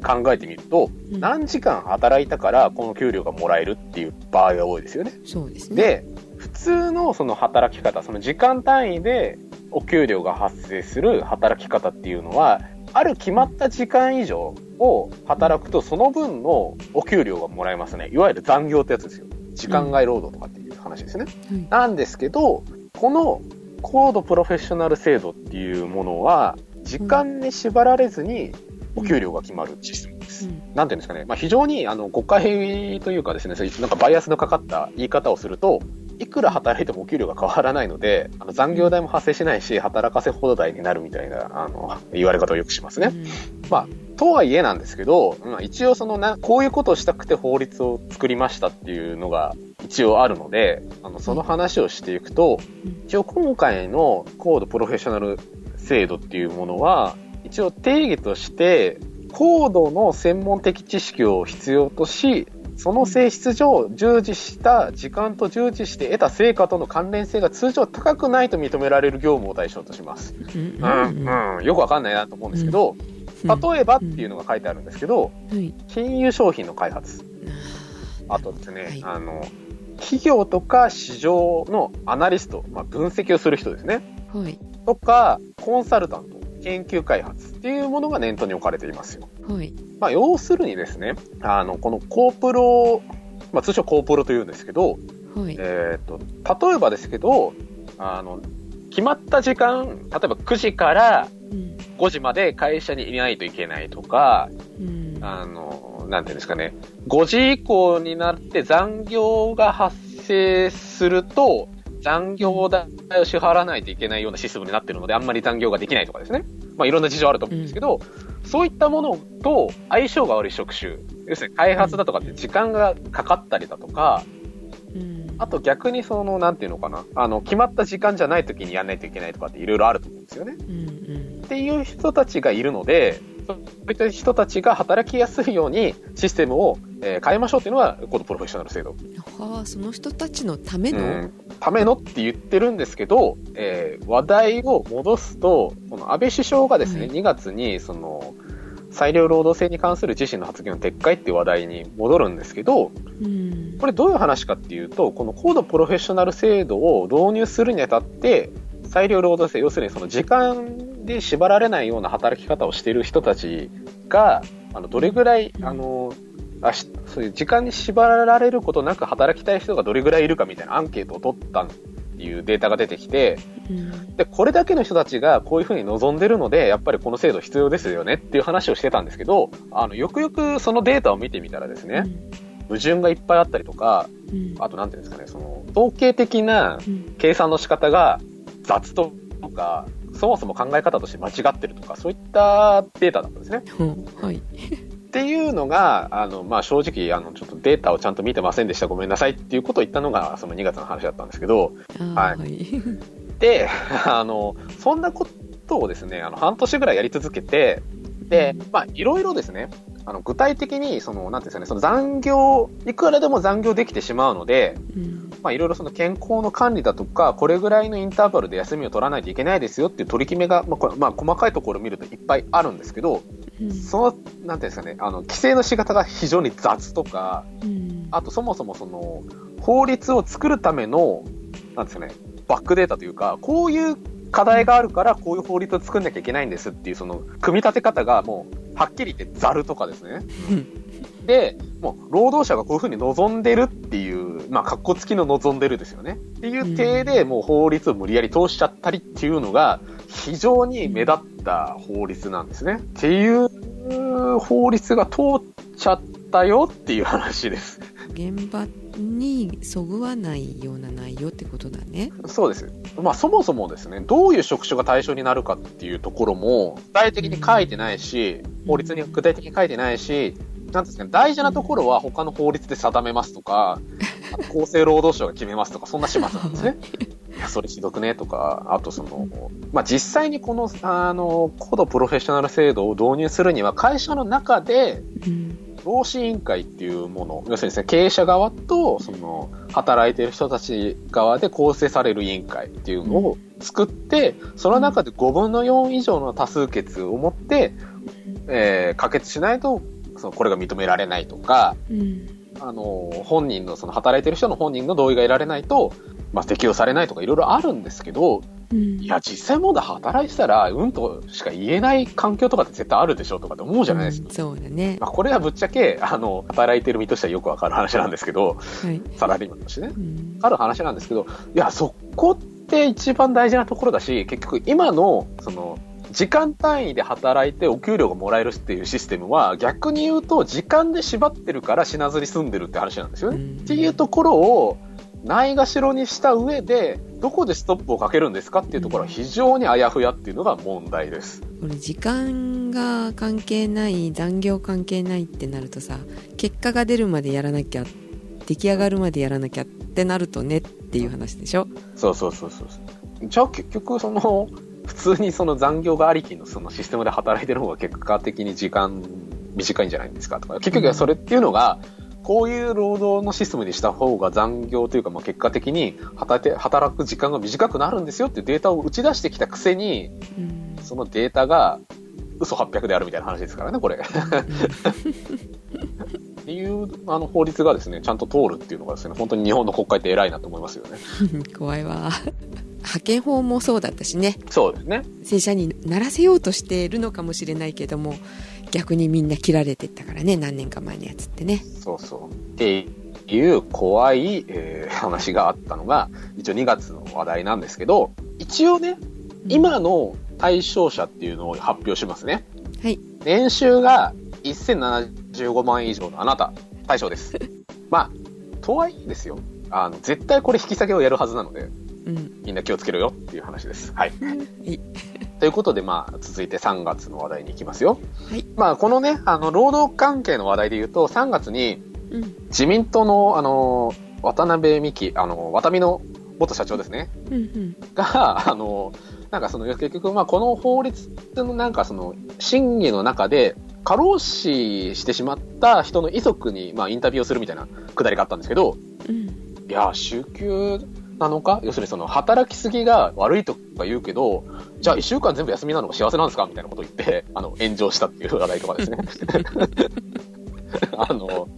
考えてみると、うん。何時間働いたからこの給料がもらえるっていう場合が多いですよね。そうですね。で普通のその働き方その時間単位でお給料が発生する働き方っていうのはある決まった時間以上を働くとその分のお給料がもらえますね。いわゆる残業ってやつですよ。時間外労働とかっていう話ですね、はい。なんですけどこの高度プロフェッショナル制度っていうものは時間に縛られずにお給料が決まるシステムです、うん。なんていうんですかね、まあ、非常にあの誤解というかですね、そういうなんかバイアスのかかった言い方をすると、いくら働いてもお給料が変わらないので、あの残業代も発生しないし、働かせ放題になるみたいな、あの、言われ方をよくしますね。うん。まあ、とはいえなんですけど、まあ、一応そのな、こういうことをしたくて法律を作りましたっていうのが一応あるので、あの、その話をしていくと、うん。一応今回の高度プロフェッショナル制度っていうものは、一応定義として、高度の専門的知識を必要とし、その性質上、従事した時間と従事して得た成果との関連性が通常高くないと認められる業務を対象とします。うん。うん、うん、よくわかんないなと思うんですけど、例えばっていうのが書いてあるんですけど、はい。金融商品の開発、あとですね、はい。あの、企業とか市場のアナリスト、まあ、分析をする人ですね。はい。とか、コンサルタント、研究開発っていうものが念頭に置かれていますよ。はい。まあ、要するにですね、あの、このコープロ、まあ、通称コープロというんですけど、はい。えっ、と、例えばですけど、あの、決まった時間、例えば9時からうん。5時まで会社にいないといけないとか、うん。あの、なんていうんですかね、5時以降になって残業が発生すると、残業代を支払わないといけないようなシステムになってるので、あんまり残業ができないとかですね。まあ、いろんな事情あると思うんですけど、そういったものと相性が悪い職種、要するに開発だとかって時間がかかったりだとか、うんあと逆にその、なんていうのかな、あの、決まった時間じゃない時にやんないといけないとかっていろいろあると思うんですよね。うんうんっていう人たちがいるので、そういった人たちが働きやすいようにシステムを、えー変えましょうっていうのは、このプロフェッショナル制度。はあその人たちのための、うん。ためのって言ってるんですけど、えー話題を戻すと、この安倍首相がですね、はい。2月に、その、裁量労働制に関する自身の発言の撤回っていう話題に戻るんですけど、うん。これどういう話かっていうと、この高度プロフェッショナル制度を導入するにあたって、裁量労働制、要するにその時間で縛られないような働き方をしている人たちが、あの、どれぐらい、あの、あしそういう時間に縛られることなく働きたい人がどれぐらいいるかみたいなアンケートを取ったっていうデータが出てきて、うん。で、これだけの人たちがこういうふうに望んでるので、やっぱりこの制度必要ですよねっていう話をしてたんですけど、あの、よくよくそのデータを見てみたらですね、矛盾がいっぱいあったりとか、うん。あとなんていうんですかね、その、統計的なうん。計算の仕方が雑とか、そもそも考え方として間違ってるとか、そういったデータだったんですね。うん。はいっていうのが、あの、まあ、正直、あの、ちょっとデータをちゃんと見てませんでした。ごめんなさい。っていうことを言ったのが、その2月の話だったんですけど、はい。はい。で、<laughs> あの、そんなことをですね、あの、半年ぐらいやり続けて、で、まあ、いろいろですね、あの、具体的に、その、なんていうんですかね、その残業、いくらでも残業できてしまうので、うん。まあ、いろいろその健康の管理だとか、これぐらいのインターバルで休みを取らないといけないですよっていう取り決めが、まあ、まあ、細かいところを見るといっぱいあるんですけど、うんその、なんていうんですかね、あの、規制の仕方が非常に雑とか、うんあとそもそもその、法律を作るための、なんですかね、バックデータというか、こういう課題があるから、こういう法律を作んなきゃいけないんですっていう、その、組み立て方がもう、はっきり言ってザルとかですね。で、もう、労働者がこういうふうに望んでるっていう、まあ、格好付きの望んでるですよね。っていう体で、もう法律を無理やり通しちゃったりっていうのが、非常に目立った法律なんですね。っていう法律が通っちゃったよっていう話です。現場にそぐわないような内容ってことだねそうです。まあそもそもですね、どういう職種が対象になるかっていうところも具体的に書いてないし、法律に具体的に書いてないし、なんですかね、大事なところは他の法律で定めますとか、<laughs> 厚生労働省が決めますとか、そんな始末なんですね。い。や、それひどくねとか、あとその、まあ実際にこの、あの、高度プロフェッショナル制度を導入するには、会社の中で、うん。労使委員会っていうもの、要するにですね、経営者側と、その、働いている人たち側で構成される委員会っていうのを作って、その中で5分の4以上の多数決を持って、えー可決しないと、その、これが認められないとか、うん。あの、本人の、その、働いている人の本人の同意が得られないと、まあ、適用されないとかいろいろあるんですけど、うん。いや、実際問題働いてたら、うんとしか言えない環境とかって絶対あるでしょとかって思うじゃないですか。うんそうだね。まあ、これはぶっちゃけ、あの、働いてる身としてはよくわかる話なんですけど、はい。サラリーマンとしてね。うん。ある話なんですけど、いや、そこって一番大事なところだし、結局今の、その、時間単位で働いてお給料がもらえるっていうシステムは、逆に言うと、時間で縛ってるから死なずに済んでるって話なんですよね。うんっていうところを、ないがしろにした上で、どこでストップをかけるんですかっていうところは非常にあやふやっていうのが問題です。これ時間が関係ない残業関係ないってなるとさ結果が出るまでやらなきゃ出来上がるまでやらなきゃってなるとねっていう話でしょそうそうそうそうそう。じゃあ結局その、普通にその残業がありきのそのシステムで働いてる方が結果的に時間短いんじゃないんですかとか、結局はそれっていうのが、こういう労働のシステムにした方が残業というか、まあ、結果的に働いて働く時間が短くなるんですよっていうデータを打ち出してきたくせに、うんそのデータが嘘800であるみたいな話ですからね、これ。っていうあの法律がですね、ちゃんと通るっていうのがですね、本当に日本の国会って偉いなと思いますよね。う <laughs> ん怖いわ派遣法もそうだったしねそうですね。正社にならせようとしているのかもしれないけども逆にみんな切られてったからね何年か前のやつってねそうそう。っていう怖い、えー話があったのが、一応2月の話題なんですけど、一応ね、今の対象者っていうのを発表しますね。はい年収が1075万円以上のあなた、対象です。<laughs> まあ、とはいえですよ。あの、絶対これ引き下げをやるはずなので、うん。みんな気をつけろよっていう話です。はい。い。ということで、まあ、続いて3月の話題に行きますよ。はい。まあ、このね、あの、労働関係の話題で言うと、3月に、うん。自民党の、あの、渡辺美樹、あの、渡美の元社長ですね、うんうん。が、あの、なんかその、結局、まあ、この法律のなんかその、審議の中で、過労死してしまった人の遺族に、まあ、インタビューをするみたいなくだりがあったんですけど、うん。いや、週休なのか？要するにその、働きすぎが悪いとか言うけど、じゃあ1週間全部休みなのが幸せなんですか？みたいなことを言って、<laughs> あの、炎上したっていう話題とかですね。<laughs> あの、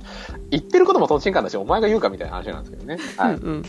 言ってることもとんちんかんだし、お前が言うか？みたいな話なんですけどね。はい。うんうん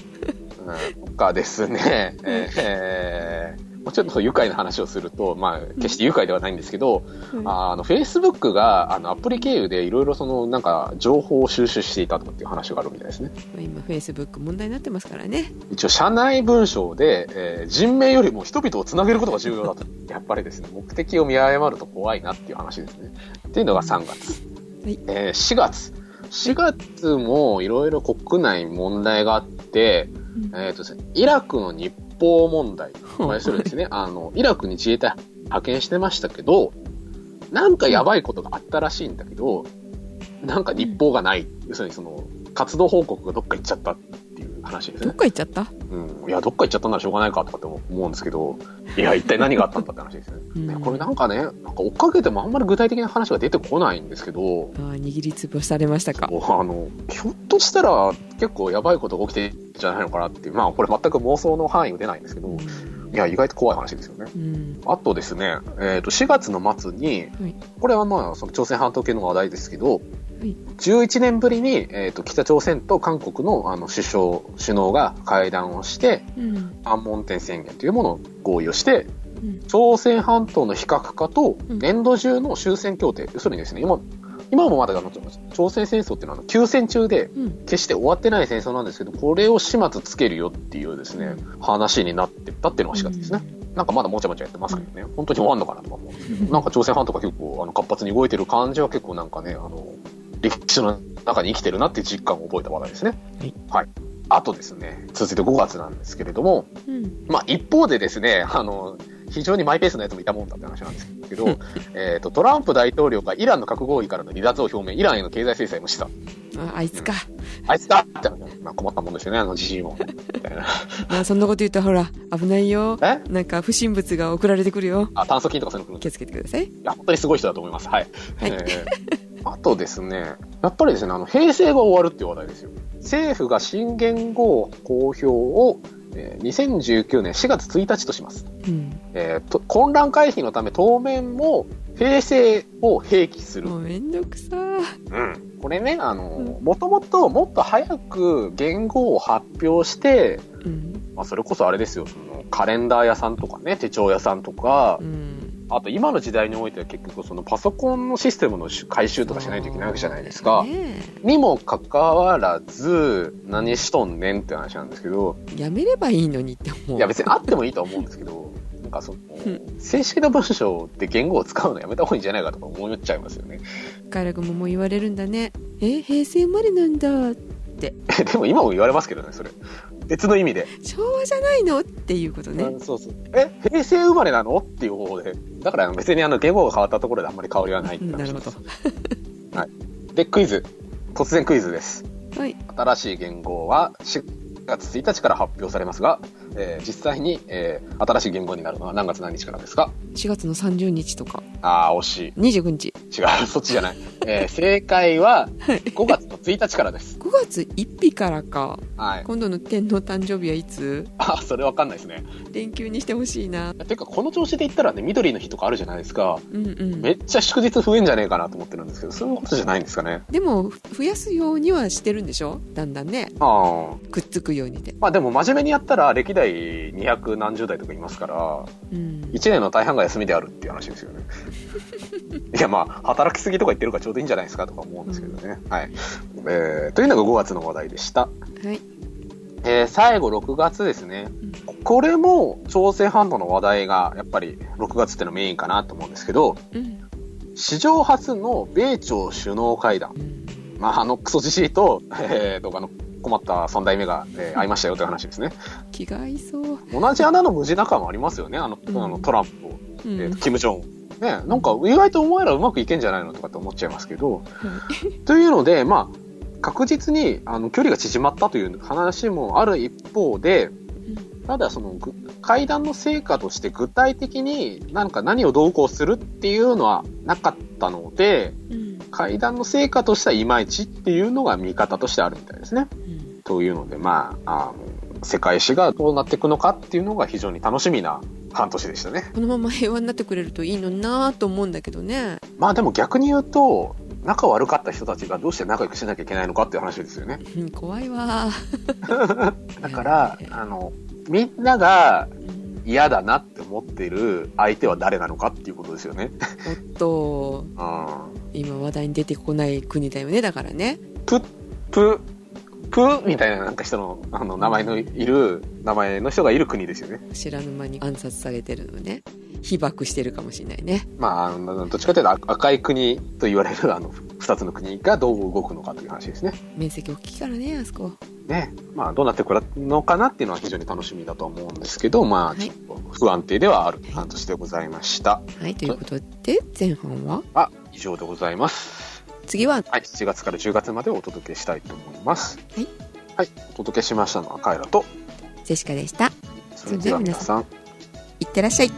うんとかですね、えーもうちょっと愉快な話をすると、まあ、決して愉快ではないんですけど、あの、Facebook が、あの、アプリ経由でいろいろその、なんか、情報を収集していたとかっていう話があるみたいですね。まあ今フェイスブック問題になってますからね一応、社内文章で、えー人命よりも人々をつなげることが重要だと。やっぱりですね、目的を見誤ると怖いなっていう話ですね。っていうのが3月。はいえー4月。4月もいろいろ国内問題があって、えっ、とですね、イラクの日報問題。<laughs> まあ、それですね、あの、イラクに自衛隊派遣してましたけど、なんかやばいことがあったらしいんだけど、なんか日報がない。要するにその、活動報告がどっか行っちゃったっ話ですどっね。か行っちゃった？うん。いや、どっか行っちゃったならしょうがないかとかって思うんですけど、いや、一体何があったんだって話ですね。<laughs> うんねこれなんかね、なんか追っかけてもあんまり具体的な話が出てこないんですけど、ああ握りつぶされましたか？あの、ひょっとしたら結構やばいことが起きてるんじゃないのかなっていう、まあこれ全く妄想の範囲が出ないんですけど、いや、意外と怖い話ですよね。うんあとですね、えっ、と、4月の末に、はいこれはまあ、その朝鮮半島系の話題ですけど、い11年ぶりに、えっ、と、北朝鮮と韓国のあの首相、首脳が会談をして、うん。安門店宣言というものを合意をして、うん。朝鮮半島の非核化とうん。年度中の終戦協定、要するにですね、今、今もまだあの朝鮮戦争っていうのはあの休戦中で、うん。決して終わってない戦争なんですけど、これを始末つけるよっていうですね、話になってったっていうのが4月ですね。なんかまだもちゃもちゃやってますけどね、本当に終わんのかなとか思う。んですけど、なんか朝鮮半島が結構あの活発に動いてる感じは結構なんかね、あの、歴史の中に生きてるなっていう実感を覚えた話題ですね。はい。あとですね、続いて5月なんですけれども、うんまあ一方でですね、あの、非常にマイペースなやつもいたもんだって話なんですけど、<laughs> えっと、トランプ大統領がイランの核合意からの離脱を表明、イランへの経済制裁もした。ああいつかあいつだって、まあ困ったもんですよね、あのじじいも。みたいな。<laughs> まあそんなこと言ったらほら危ないよえ？なんか不審物が送られてくるよあ、炭疽菌とかそういうの来る気をつけてくださいいや、本当にすごい人だと思います。はい。はいえーあとですね、やっぱりですね、あの、平成が終わるっていう話題ですよ。政府が新元号公表を、えー2019年4月1日とします。うんえーと混乱回避のため当面も平成を併記する。もうめんどくさうん。これね、あのう、もともともっと早く元号を発表して、うんまあ、それこそあれですよ、そのカレンダー屋さんとかね、手帳屋さんとか、うんあと今の時代においては結局そのパソコンのシステムの回収とかしないといけないわけじゃないですか。ねにもかかわらず、何しとんねんって話なんですけど、えやめればいいのにって思ういや別にあってもいいとは思うんですけど、なんかそのうん、正式な文章で言語を使うのやめた方がいいんじゃないかとか思っちゃいますよね。カイラ君ももう言われるんだねえ平成生まれなんだ <laughs> でも今も言われますけどね、それ。別の意味で。昭和じゃないの？っていうことねうんそうそう。え、平成生まれなの？っていう方で。だから別にあの言語が変わったところであんまり変わりはないなるほ話ですど <laughs> で、クイズ。突然クイズです。はい新しい言語は4月1日から発表されますが、えー実際に、えー新しい言語になるのは何月何日からですか？4月の30日とかああ、惜しい。29日違う、そっちじゃない。えー正解ははい5月の1日からです。5月1日からかはい。今度の天皇誕生日はいつ？あ、それわかんないですね。連休にしてほしいなてか、この調子で言ったらね、緑の日とかあるじゃないですか。うんうんめっちゃ祝日増えんじゃねえかなと思ってるんですけど、そういうことじゃないんですかね。でも増やすようにはしてるんでしょ？だんだんねああ。くっつくようにでまあでも真面目にやったら歴代200何十代とかいますから、うん1年の大半が休みであるっていう話ですよね。<laughs> いやまあ、働きすぎとか言ってるからちょうどいいんじゃないですかとか思うんですけどね。はい。えー、というのが5月の話題でした。はいえー、最後6月ですね。これも朝鮮半島の話題がやっぱり6月ってのメインかなと思うんですけど、うん史上初の米朝首脳会談。うんまあ、あのクソじじいと、えー、とあの困った3代目が、えー会いましたよという話ですね。気が合いそう、同じ穴の無地仲間ありますよね。あの、うんあのトランプと、うんえーとキム・ジョン。ね、なんか意外とお前らうまくいけんじゃないのとかって思っちゃいますけど、<laughs> というので、まあ、確実にあの距離が縮まったという話もある一方で、ただそのぐ会談の成果として具体的になんか何をどうこうするっていうのはなかったので、うん会談の成果としてはいまいちっていうのが見方としてあるみたいですね。うんというので、まあ、あの世界史がどうなっていくのかっていうのが非常に楽しみな半年でしたね。このまま平和になってくれるといいのになと思うんだけどねまあでも逆に言うと、仲悪かった人たちがどうして仲良くしなきゃいけないのかっていう話ですよね。う <laughs> ん怖いわだから、<laughs> あの、みんなが嫌だなって思ってる相手は誰なのかっていうことですよね。おっと <laughs> うん。今話題に出てこない国だよねだからねプッ、プ、プみたいななんか人の、あの、名前のいる、名前の人がいる国ですよね。知らぬ間に暗殺されてるのね被爆してるかもしれないねまあ、どっちかというと赤赤い国と言われるあの2つの国がどう動くのかという話ですね。面積大きいからねあそこね。まあ、どうなってくるのかなっていうのは非常に楽しみだと思うんですけど、まあ、はいちょっと不安定ではある半年でございました。はいということで前半は？あ、以上でございます。次は？はい、7月から10月までお届けしたいと思います。はい。はい、お届けしましたのはカエラと、ジェシカでしたそれでは皆さん、いってらっしゃい